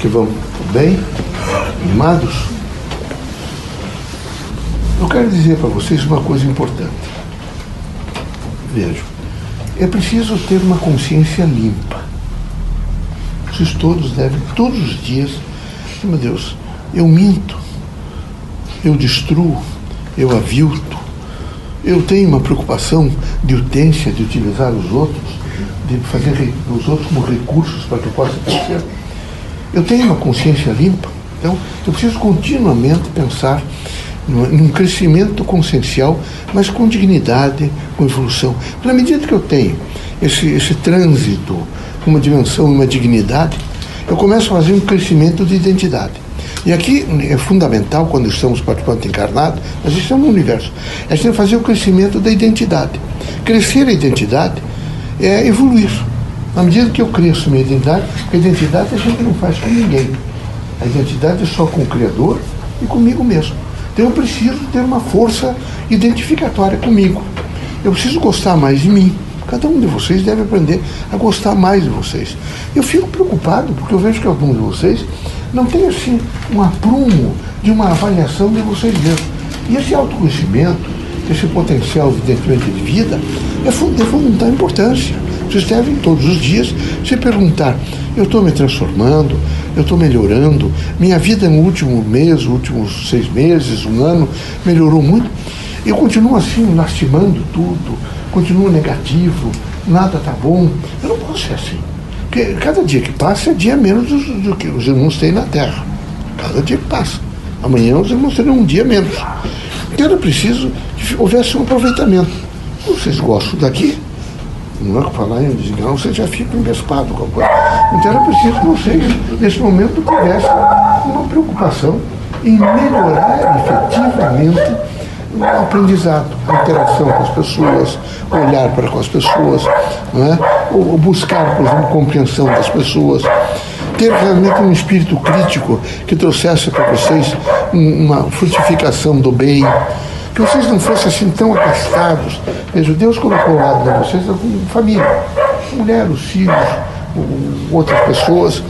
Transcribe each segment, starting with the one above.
que vamos? Bem? Animados? Eu quero dizer para vocês uma coisa importante. Vejam, é preciso ter uma consciência limpa. Vocês todos devem, todos os dias, meu Deus, eu minto, eu destruo, eu avilto, eu tenho uma preocupação de utência, de utilizar os outros, de fazer os outros como recursos para que eu possa crescer. Eu tenho uma consciência limpa, então eu preciso continuamente pensar num crescimento consciencial, mas com dignidade, com evolução. Na medida que eu tenho esse, esse trânsito, uma dimensão, uma dignidade, eu começo a fazer um crescimento de identidade. E aqui é fundamental, quando estamos participando encarnado, nós estamos no universo, a gente fazer o crescimento da identidade. Crescer a identidade é evoluir. Na medida que eu cresço minha identidade, a identidade a gente não faz com ninguém. A identidade é só com o Criador e comigo mesmo. Então eu preciso ter uma força identificatória comigo. Eu preciso gostar mais de mim. Cada um de vocês deve aprender a gostar mais de vocês. Eu fico preocupado porque eu vejo que alguns de vocês não têm assim um aprumo de uma avaliação de vocês mesmos. E esse autoconhecimento, esse potencial, evidentemente, de vida, é de fundamental importância. Vocês devem todos os dias se perguntar: eu estou me transformando, eu estou melhorando, minha vida no último mês, últimos seis meses, um ano, melhorou muito. Eu continuo assim, lastimando tudo, continuo negativo, nada está bom. Eu não posso ser assim. Porque cada dia que passa é dia menos do, que os irmãos têm na Terra. Cada dia que passa. Amanhã os irmãos terão um dia menos. Então era preciso que houvesse um aproveitamento. Vocês gostam daqui? Não é falar em desligar, você já fica embespado com a coisa. Então era preciso que vocês, nesse momento, tivessem uma preocupação em melhorar efetivamente o aprendizado, a interação com as pessoas, olhar para com as pessoas, não é? ou buscar, por exemplo, compreensão das pessoas, ter realmente um espírito crítico que trouxesse para vocês uma frutificação do bem, que vocês não fossem assim tão acastados. Veja, Deus colocou ao lado de vocês a família, mulher, os filhos, outras pessoas.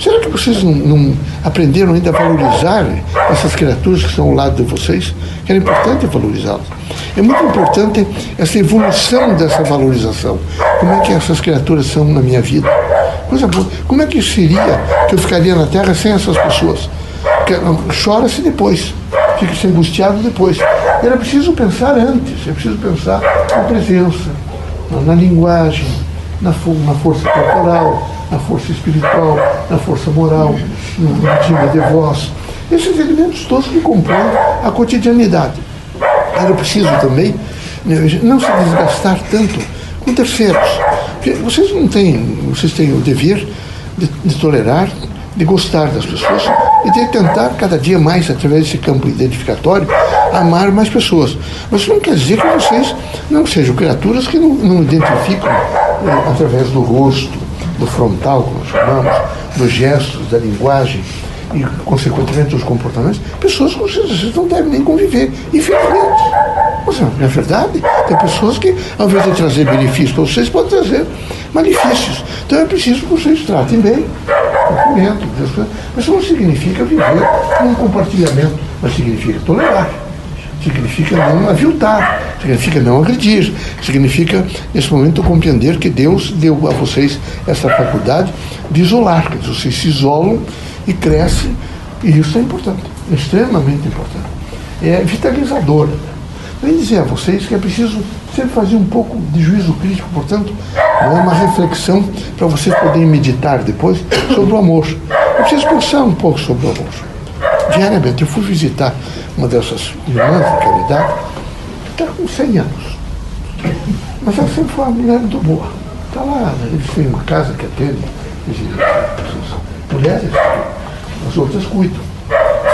Será que vocês não, não, aprenderam ainda a valorizar essas criaturas que estão ao lado de vocês? Era importante valorizá-las. É muito importante essa evolução dessa valorização. Como é que essas criaturas são na minha vida? Coisa boa. Como é que seria que eu ficaria na Terra sem essas pessoas? Chora-se depois, fica-se angustiado depois. Era preciso pensar antes, é preciso pensar na presença, na, linguagem, na, na força corporal, na força espiritual, na força moral, no, no timbre de voz. Esses elementos todos que compõem a cotidianidade. Era preciso também né, não se desgastar tanto com terceiros. Porque vocês não têm, vocês têm o dever de, de tolerar, de gostar das pessoas e de tentar cada dia mais, através desse campo identificatório, amar mais pessoas. Mas isso não quer dizer que vocês não sejam criaturas que não, não identificam eh, através do rosto, do frontal, como chamamos, dos gestos, da linguagem e, consequentemente, dos comportamentos, pessoas com vocês não devem nem conviver, infelizmente. Não é verdade? Tem pessoas que, ao invés de trazer benefícios para vocês, podem trazer malefícios. Então é preciso que vocês tratem bem cumprimento. Mas isso não significa viver num compartilhamento, mas significa tolerar. Significa não aviltar, significa não agredir, significa, nesse momento, compreender que Deus deu a vocês essa faculdade de isolar, que vocês se isolam e crescem, e isso é importante, é extremamente importante. É vitalizador. Vem dizer a vocês que é preciso sempre fazer um pouco de juízo crítico, portanto, é uma reflexão para vocês poderem meditar depois sobre o amor. Eu preciso pensar um pouco sobre o amor. Diariamente, eu fui visitar uma dessas irmãs de caridade, está com 100 anos. Mas ela sempre foi uma mulher muito boa. Está lá, eles têm uma casa que atende mulheres, as outras cuidam.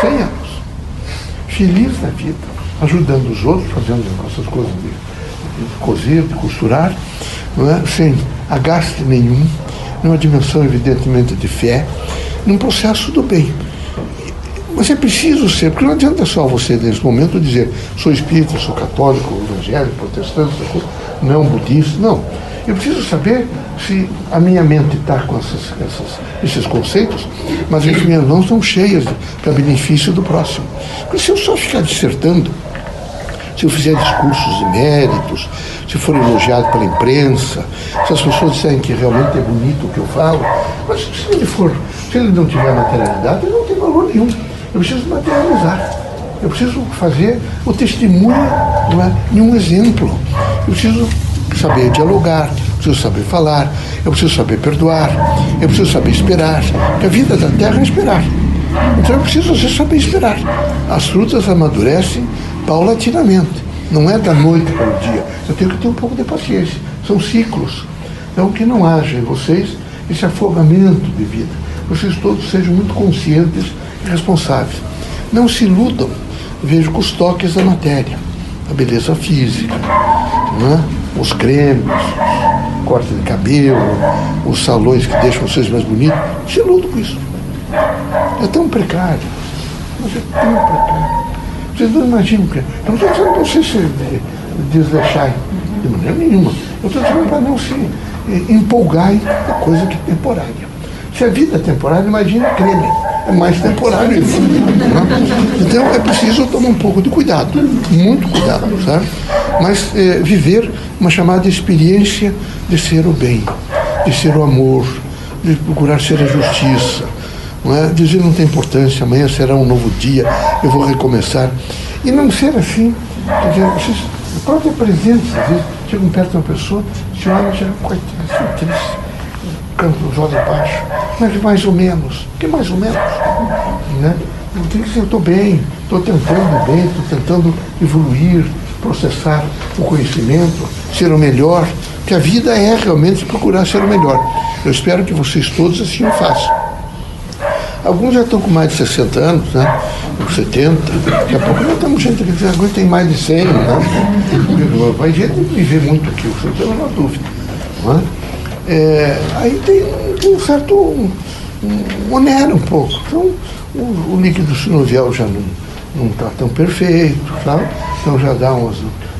100 anos. Feliz na vida, ajudando os outros, fazendo as nossas coisas de de cozer, de costurar, é? sem agaste nenhum, numa dimensão evidentemente de fé, num processo do bem. Mas é preciso ser, porque não adianta só você, nesse momento, dizer sou espírita, sou católico, evangélico, protestante, não budista. Não. Eu preciso saber se a minha mente está com essas, essas, esses conceitos, mas as minhas mãos estão cheias para benefício do próximo. Porque se eu só ficar dissertando, se eu fizer discursos de méritos, se for elogiado pela imprensa, se as pessoas disserem que realmente é bonito o que eu falo, mas se ele for, se ele não tiver materialidade, ele não tem valor nenhum. Eu preciso materializar. Eu preciso fazer o testemunho é, de um exemplo. Eu preciso saber dialogar, preciso saber falar, eu preciso saber perdoar, eu preciso saber esperar. Porque a vida da terra é esperar. Então eu preciso saber esperar. As frutas amadurecem paulatinamente. Não é da noite para o dia. Eu tenho que ter um pouco de paciência. São ciclos. Então que não haja em vocês esse afogamento de vida. Vocês todos sejam muito conscientes responsáveis. Não se iludam, vejo com os toques da matéria, a beleza física, é? os cremes, os cortes de cabelo, os salões que deixam vocês mais bonitos. Se iludam com isso. É tão precário. Mas é tão precário. Vocês não imaginam que. Eu não estou dizendo para vocês se desleixarem de maneira nenhuma. Eu estou dizendo para não se empolgarem com coisa que é temporária. Se a vida é temporária, imagina creme. É mais temporário. Né? Então é preciso tomar um pouco de cuidado, muito cuidado, sabe? Mas é, viver uma chamada experiência de ser o bem, de ser o amor, de procurar ser a justiça, não é? Dizer não tem importância, amanhã será um novo dia, eu vou recomeçar. E não ser assim, quer dizer, a própria presença, às vezes, chegam perto de uma pessoa, se olha já, coitado, triste, canto os olhos baixo, mas mais ou menos, que mais ou menos, né? Eu tenho que dizer, estou bem, estou tentando bem, estou tentando evoluir, processar o conhecimento, ser o melhor, que a vida é realmente procurar ser o melhor. Eu espero que vocês todos assim o façam. Alguns já estão com mais de 60 anos, né? 70. Daqui a pouco já estamos gente que agora tem mais de 100, né? Vai gente viver muito aqui, você tem uma dúvida. Né? É, aí tem, um certo. Um, um, onera um pouco. Então, o, o líquido sinovial já não está tão perfeito? Então já dá umas,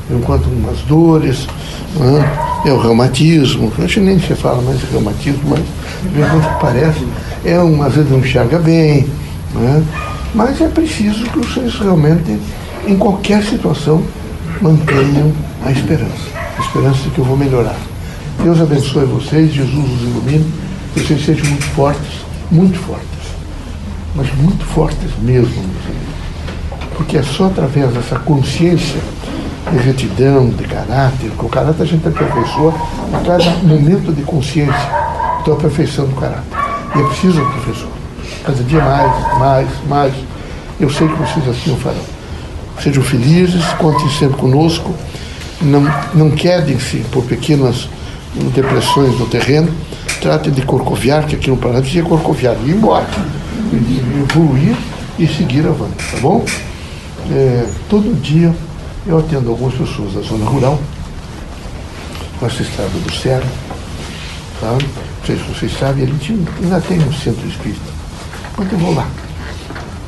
enquanto umas dores, né? é o reumatismo, a gente nem se fala mais de reumatismo, mas o que parece, é um, às vezes não enxerga bem, né? mas é preciso que vocês realmente, em qualquer situação, mantenham a esperança. A esperança de que eu vou melhorar. Deus abençoe vocês, Jesus os ilumine, que vocês sejam muito fortes, muito fortes, mas muito fortes mesmo, meus amigos. Porque é só através dessa consciência de retidão, de caráter, porque o caráter a gente aperfeiçoa a cada momento de consciência. Então, a perfeição do caráter. E é preciso, professor, cada dia mais, mais, mais. Eu sei que vocês assim o farão. Sejam felizes, contem sempre conosco. Não, não quedem-se por pequenas depressões no terreno. Tratem de corcoviar, que aqui no Paraná dizia corcoviar, ir embora, evoluir e seguir avante, tá bom? É, todo dia eu atendo algumas pessoas da zona rural, essa estrada do Cerro, sabe? Não sei se vocês sabem, ele tinha, ainda tem um centro espírita. Quando eu vou lá,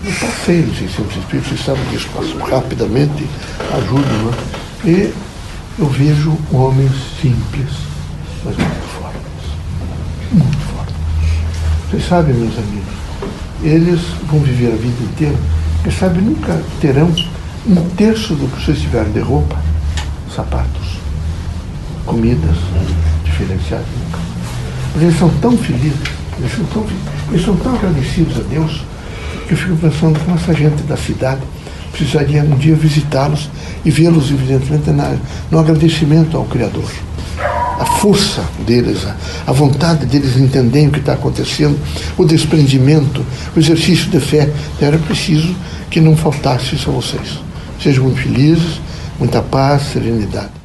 eu passei no centro espírita, vocês sabem que isso passa rapidamente, ajuda, né? E eu vejo homens simples, mas muito fortes. Muito fortes. Vocês sabem, meus amigos, eles vão viver a vida inteira, porque sabe, nunca terão um terço do que vocês tiveram de roupa, sapatos, comidas diferenciadas. Mas eles são tão felizes, eles são tão, eles são tão agradecidos a Deus, que eu fico pensando como essa gente da cidade precisaria um dia visitá-los e vê-los, evidentemente, na, no agradecimento ao Criador. A força deles, a, vontade deles entenderem o que está acontecendo, o desprendimento, o exercício de fé. Era preciso que não faltasse isso a vocês. Sejam muito felizes, muita paz, serenidade.